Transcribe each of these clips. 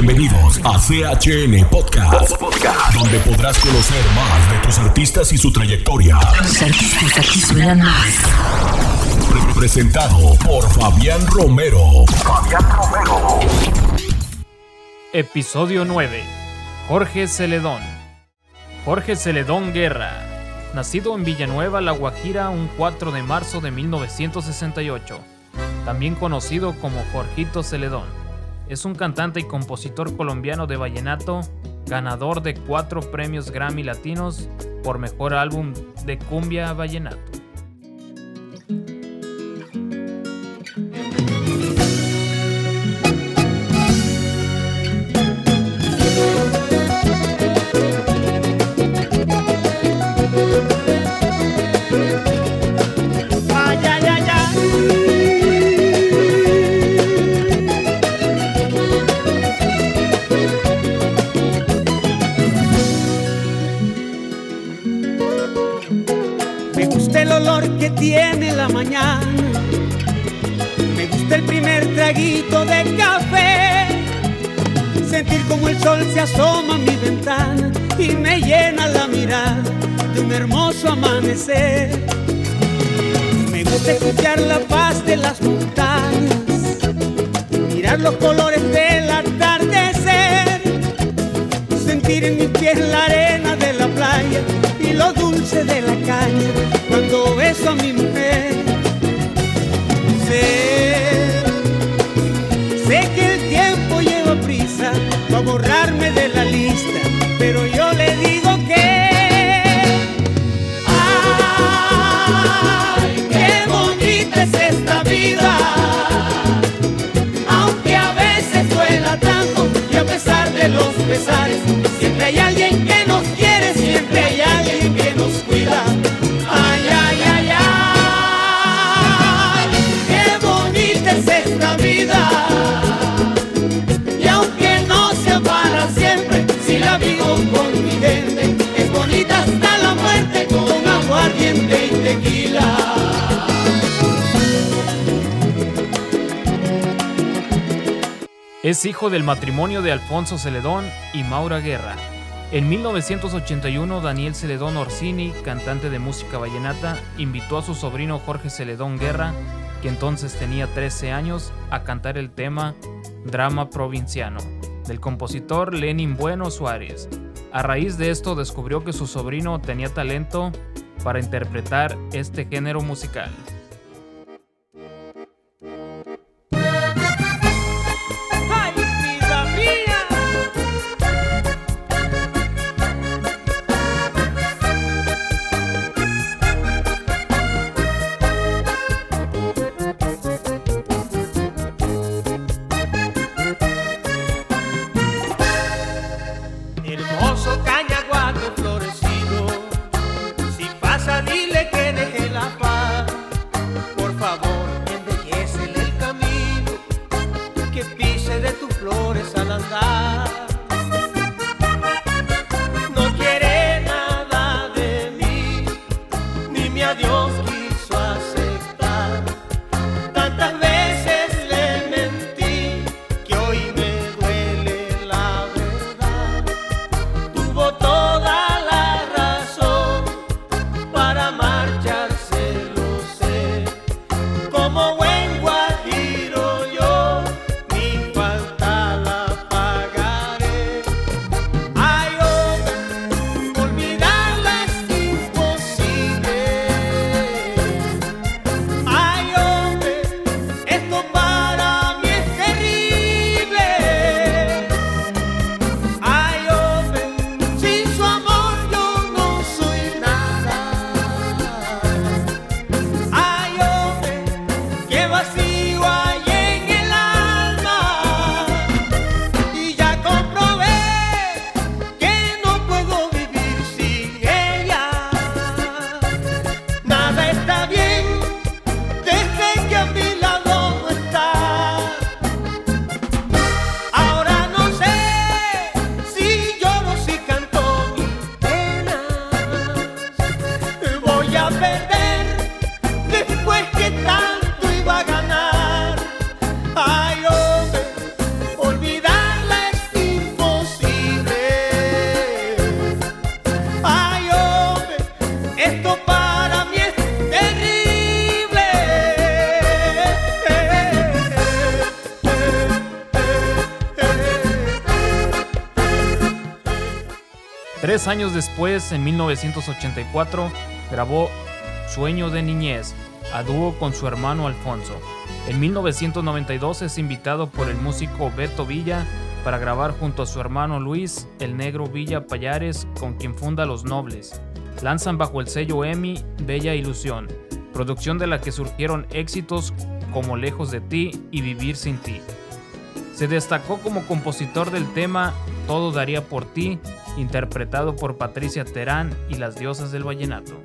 Bienvenidos a CHN Podcast, donde podrás conocer más de tus artistas y su trayectoria. Los artistas aquí suenan más. Pre- Presentado por Fabián Romero. Fabián Romero. Episodio 9. Jorge Celedón. Jorge Celedón Guerra. Nacido en Villanueva, La Guajira, un 4 de marzo de 1968. También conocido como Jorgito Celedón. Es un cantante y compositor colombiano de vallenato, ganador de cuatro premios Grammy Latinos por mejor álbum de cumbia vallenato. Se asoma a mi ventana y me llena la mirada de un hermoso amanecer. Me gusta escuchar la paz de las montañas, mirar los colores del atardecer, sentir en mis pies la arena de la playa y lo dulce de la caña cuando beso a mi mujer. Sé para borrarme de la lista, pero yo le digo que ¡Ay, qué bonita es esta vida! Es hijo del matrimonio de Alfonso Celedón y Maura Guerra. En 1981, Daniel Celedón Orsini, cantante de música vallenata, invitó a su sobrino Jorge Celedón Guerra, que entonces tenía 13 años, a cantar el tema Drama Provinciano, del compositor Lenin Bueno Suárez. A raíz de esto descubrió que su sobrino tenía talento para interpretar este género musical. Hermoso Tres años después, en 1984, grabó Sueño de Niñez, a dúo con su hermano Alfonso. En 1992 es invitado por el músico Beto Villa para grabar junto a su hermano Luis, el negro Villa Payares, con quien funda Los Nobles. Lanzan bajo el sello EMI Bella Ilusión, producción de la que surgieron éxitos como Lejos de ti y Vivir sin ti. Se destacó como compositor del tema Todo daría por ti, interpretado por Patricia Terán y las diosas del vallenato.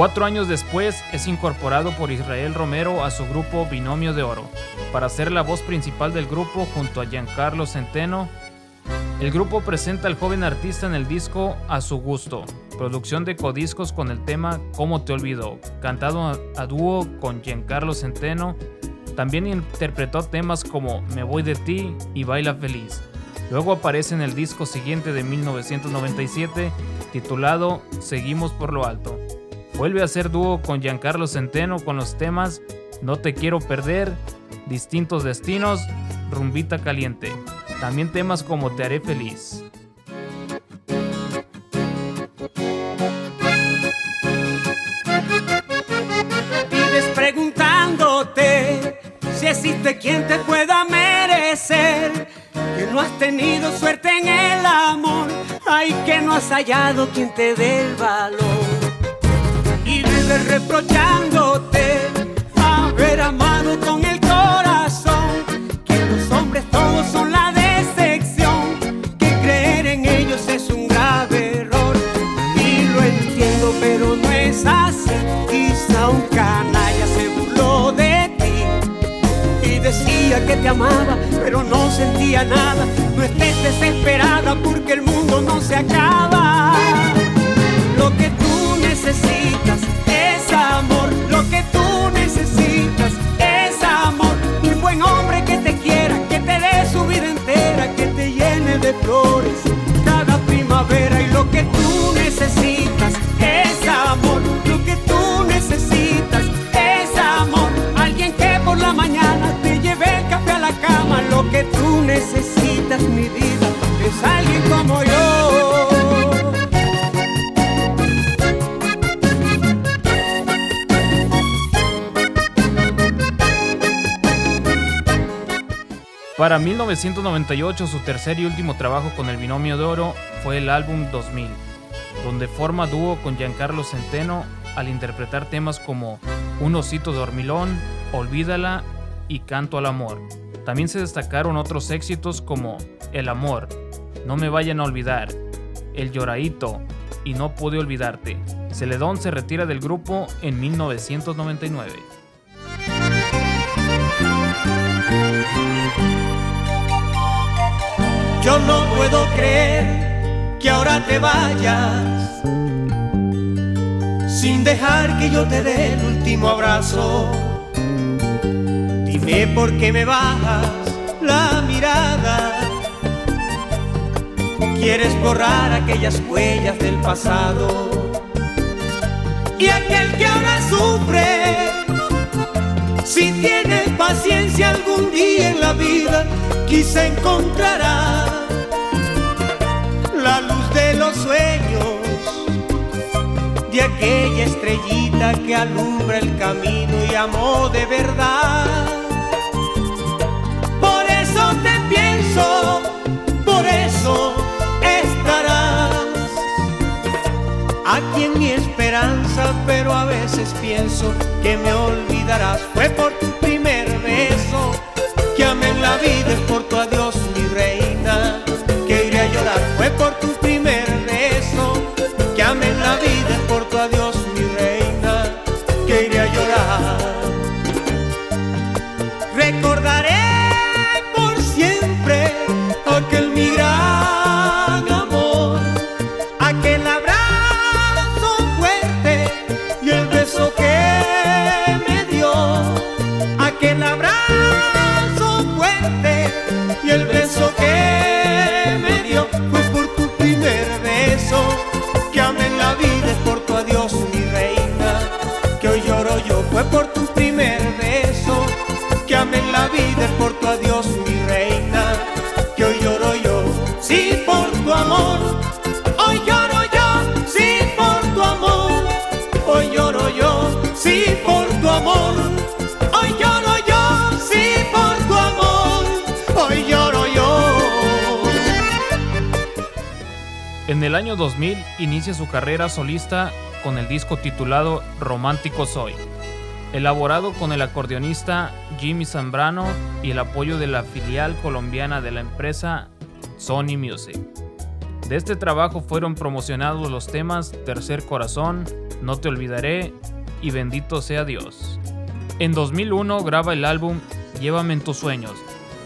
Cuatro años después es incorporado por Israel Romero a su grupo Binomio de Oro, para ser la voz principal del grupo junto a Giancarlo Centeno. El grupo presenta al joven artista en el disco A su gusto, producción de codiscos con el tema Cómo te olvidó, cantado a, dúo con Giancarlo Centeno. También interpretó temas como Me voy de ti y Baila feliz. Luego aparece en el disco siguiente de 1997 titulado Seguimos por lo alto. Vuelve a ser dúo con Giancarlo Centeno con los temas No te quiero perder, Distintos destinos, Rumbita caliente. También temas como Te haré feliz. Vives preguntándote si existe quien te pueda merecer. Que no has tenido suerte en el amor, ay que no has hallado quien te dé el valor y vives Para 1998 su tercer y último trabajo con el Binomio de Oro fue el álbum 2000, donde forma dúo con Giancarlo Centeno al interpretar temas como Un osito dormilón, Olvídala y Canto al amor. También se destacaron otros éxitos como El amor, No me vayan a olvidar, El lloradito y No pude olvidarte. Celedón se retira del grupo en 1999. Yo no puedo creer que ahora te vayas sin dejar que yo te dé el último abrazo. Dime por qué me bajas la mirada. Quieres borrar aquellas huellas del pasado. Y aquel que ahora sufre, si tiene paciencia algún día en la vida, quizá encontrará la luz de los sueños de aquella estrellita que alumbra el camino y amó de verdad. Por eso te pienso, por eso estarás aquí en mi esperanza, pero a veces pienso que me olvidarás. Fue por tu primer beso que amé en la vida, Recordaré amé en la vida es por tu adiós mi reina que hoy lloro yo sí por tu amor. Hoy lloro yo sí por tu amor. Hoy lloro yo sí por tu amor. Hoy lloro yo sí por tu amor. Hoy lloro yo. En el año 2000 inicia su carrera solista con el disco titulado Romántico Soy, elaborado con el acordeonista Jimmy Zambrano y el apoyo de la filial colombiana de la empresa Sony Music. De este trabajo fueron promocionados los temas Tercer Corazón, No Te Olvidaré y Bendito sea Dios. En 2001 graba el álbum Llévame en tus sueños,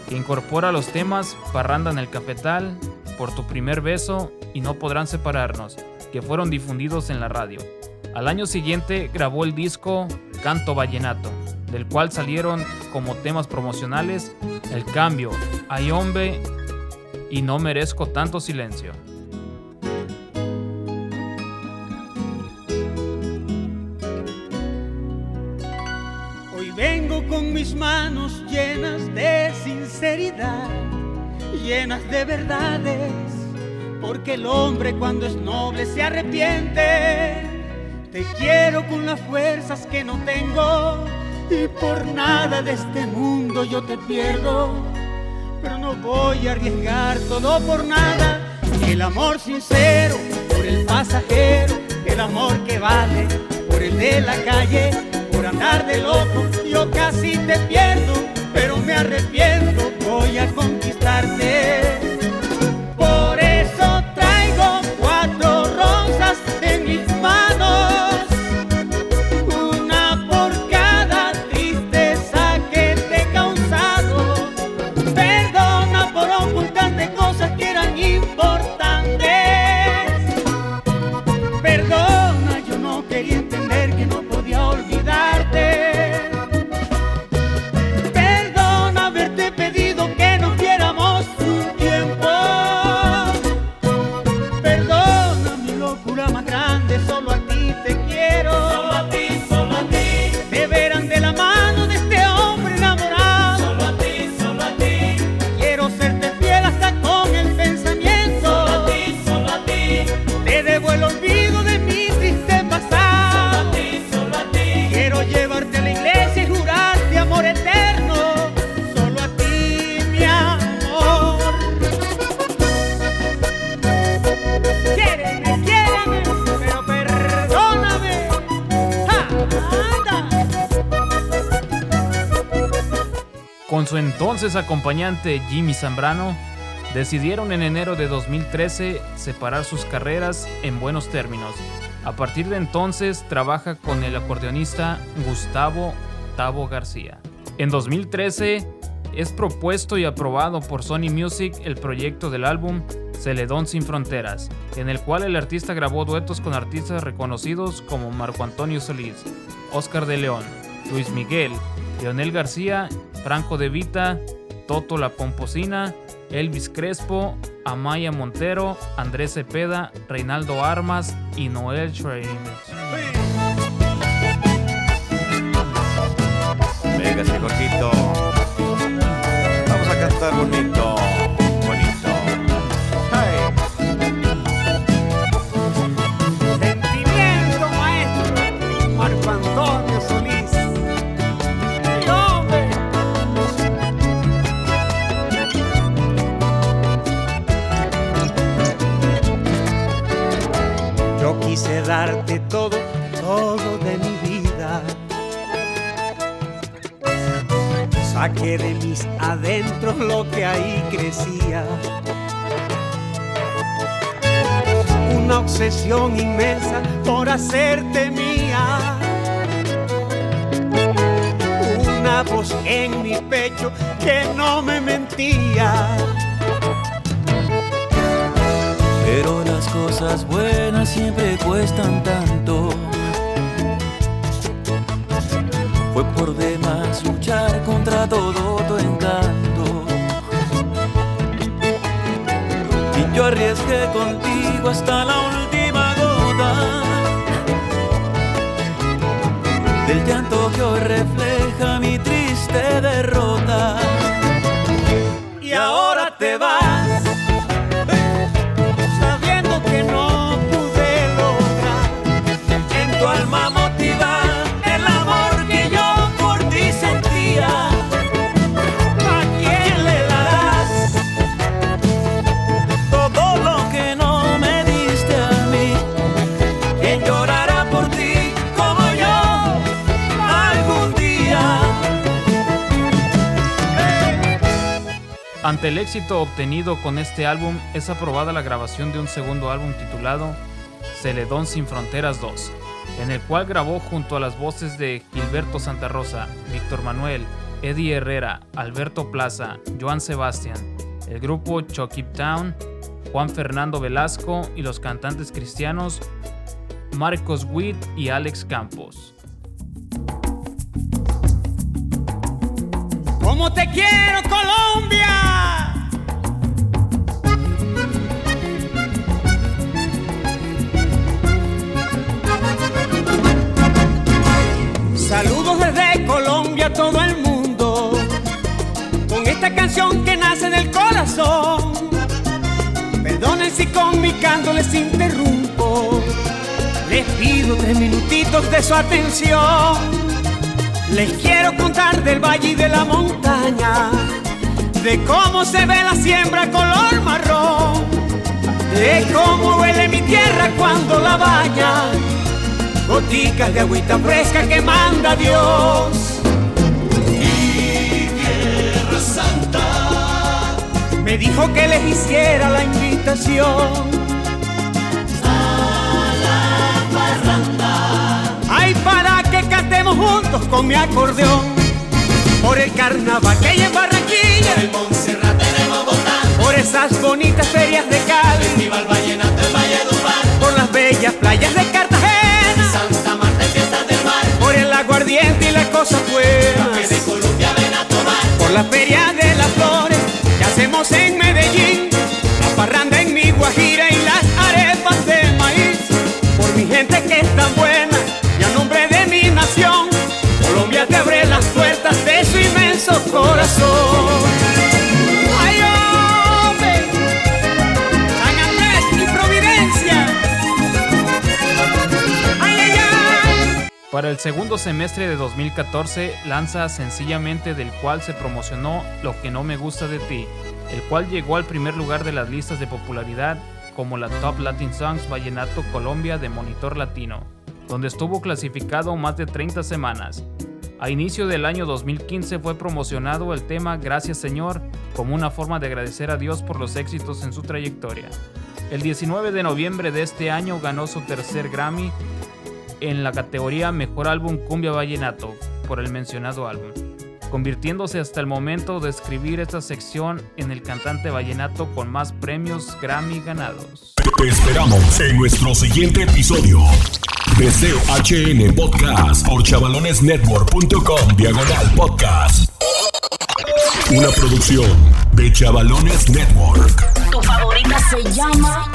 que incorpora los temas Parranda en el Cafetal, Por tu primer beso y No podrán separarnos, que fueron difundidos en la radio. Al año siguiente grabó el disco Canto Vallenato, del cual salieron como temas promocionales El Cambio, Ay Hombre y No Merezco Tanto Silencio. Hoy vengo con mis manos llenas de sinceridad, llenas de verdades, porque el hombre cuando es noble se arrepiente. Te quiero con las fuerzas que no tengo y por nada de este mundo yo te pierdo. Pero no voy a arriesgar todo por nada. El amor sincero por el pasajero, el amor que vale por el de la calle, por andar de loco. Yo casi te pierdo, pero me arrepiento. Voy a conquistarte. Entonces acompañante Jimmy Zambrano, decidieron en enero de 2013 separar sus carreras en buenos términos. A partir de entonces trabaja con el acordeonista Gustavo Tavo García. En 2013 es propuesto y aprobado por Sony Music el proyecto del álbum Celedón sin Fronteras, en el cual el artista grabó duetos con artistas reconocidos como Marco Antonio Solís, Oscar de León, Luis Miguel, Leonel García, Franco de Vita, Toto La Pomposina, Elvis Crespo, Amaya Montero, Andrés Cepeda, Reinaldo Armas y Noel Schreiber. Venga, ese. Vamos a cantar bonito. Quise darte todo, todo de mi vida. Saqué de mis adentros lo que ahí crecía. Una obsesión inmensa por hacerte mía. Una voz en mi pecho que no me mentía. Pero las cosas buenas siempre cuestan tanto. Fue por demás luchar contra todo tu encanto. Y yo arriesgué contigo hasta la última gota. Del llanto que hoy refleja mi triste derrota. Ante el éxito obtenido con este álbum, es aprobada la grabación de un segundo álbum titulado Celedón sin Fronteras 2, en el cual grabó junto a las voces de Gilberto Santa Rosa, Víctor Manuel, Eddie Herrera, Alberto Plaza, Joan Sebastián, el grupo Chucky Town, Juan Fernando Velasco y los cantantes cristianos Marcos Witt y Alex Campos. Como te quiero, Colombia. Saludos desde Colombia a todo el mundo. Con esta canción que nace del corazón. Perdonen si con mi canto les interrumpo. Les pido tres minutitos de su atención. Les quiero contar del valle y de la montaña, de cómo se ve la siembra color marrón, de cómo huele mi tierra cuando la baña, goticas de agüita fresca que manda Dios. Mi tierra santa me dijo que les hiciera la invitación. Con mi acordeón. Por el carnaval que hay en Barranquilla. El Montserrat de Bogotá, Por esas bonitas ferias de Cali. Festival Vallenato en Valledupar, Por las bellas playas de Cartagena. Santa Marta en Fiestas del Mar, Por el aguardiente y las cosas que de buenas. Colombia ven a tomar, Por la feria de las flores que hacemos en Medellín. El segundo semestre de 2014 lanza sencillamente del cual se promocionó Lo que no me gusta de ti, el cual llegó al primer lugar de las listas de popularidad como la Top Latin Songs Vallenato Colombia de Monitor Latino, donde estuvo clasificado más de 30 semanas. A inicio del año 2015 fue promocionado el tema Gracias Señor como una forma de agradecer a Dios por los éxitos en su trayectoria. El 19 de noviembre de este año ganó su tercer Grammy en la categoría Mejor Álbum Cumbia Vallenato por el mencionado álbum, convirtiéndose hasta el momento de escribir esta sección en el cantante vallenato con más premios Grammy ganados. Te esperamos en nuestro siguiente episodio. Deseo HN Podcast por chavalonesnetwork.com diagonal podcast. Una producción de Chavalones Network. Tu favorita se llama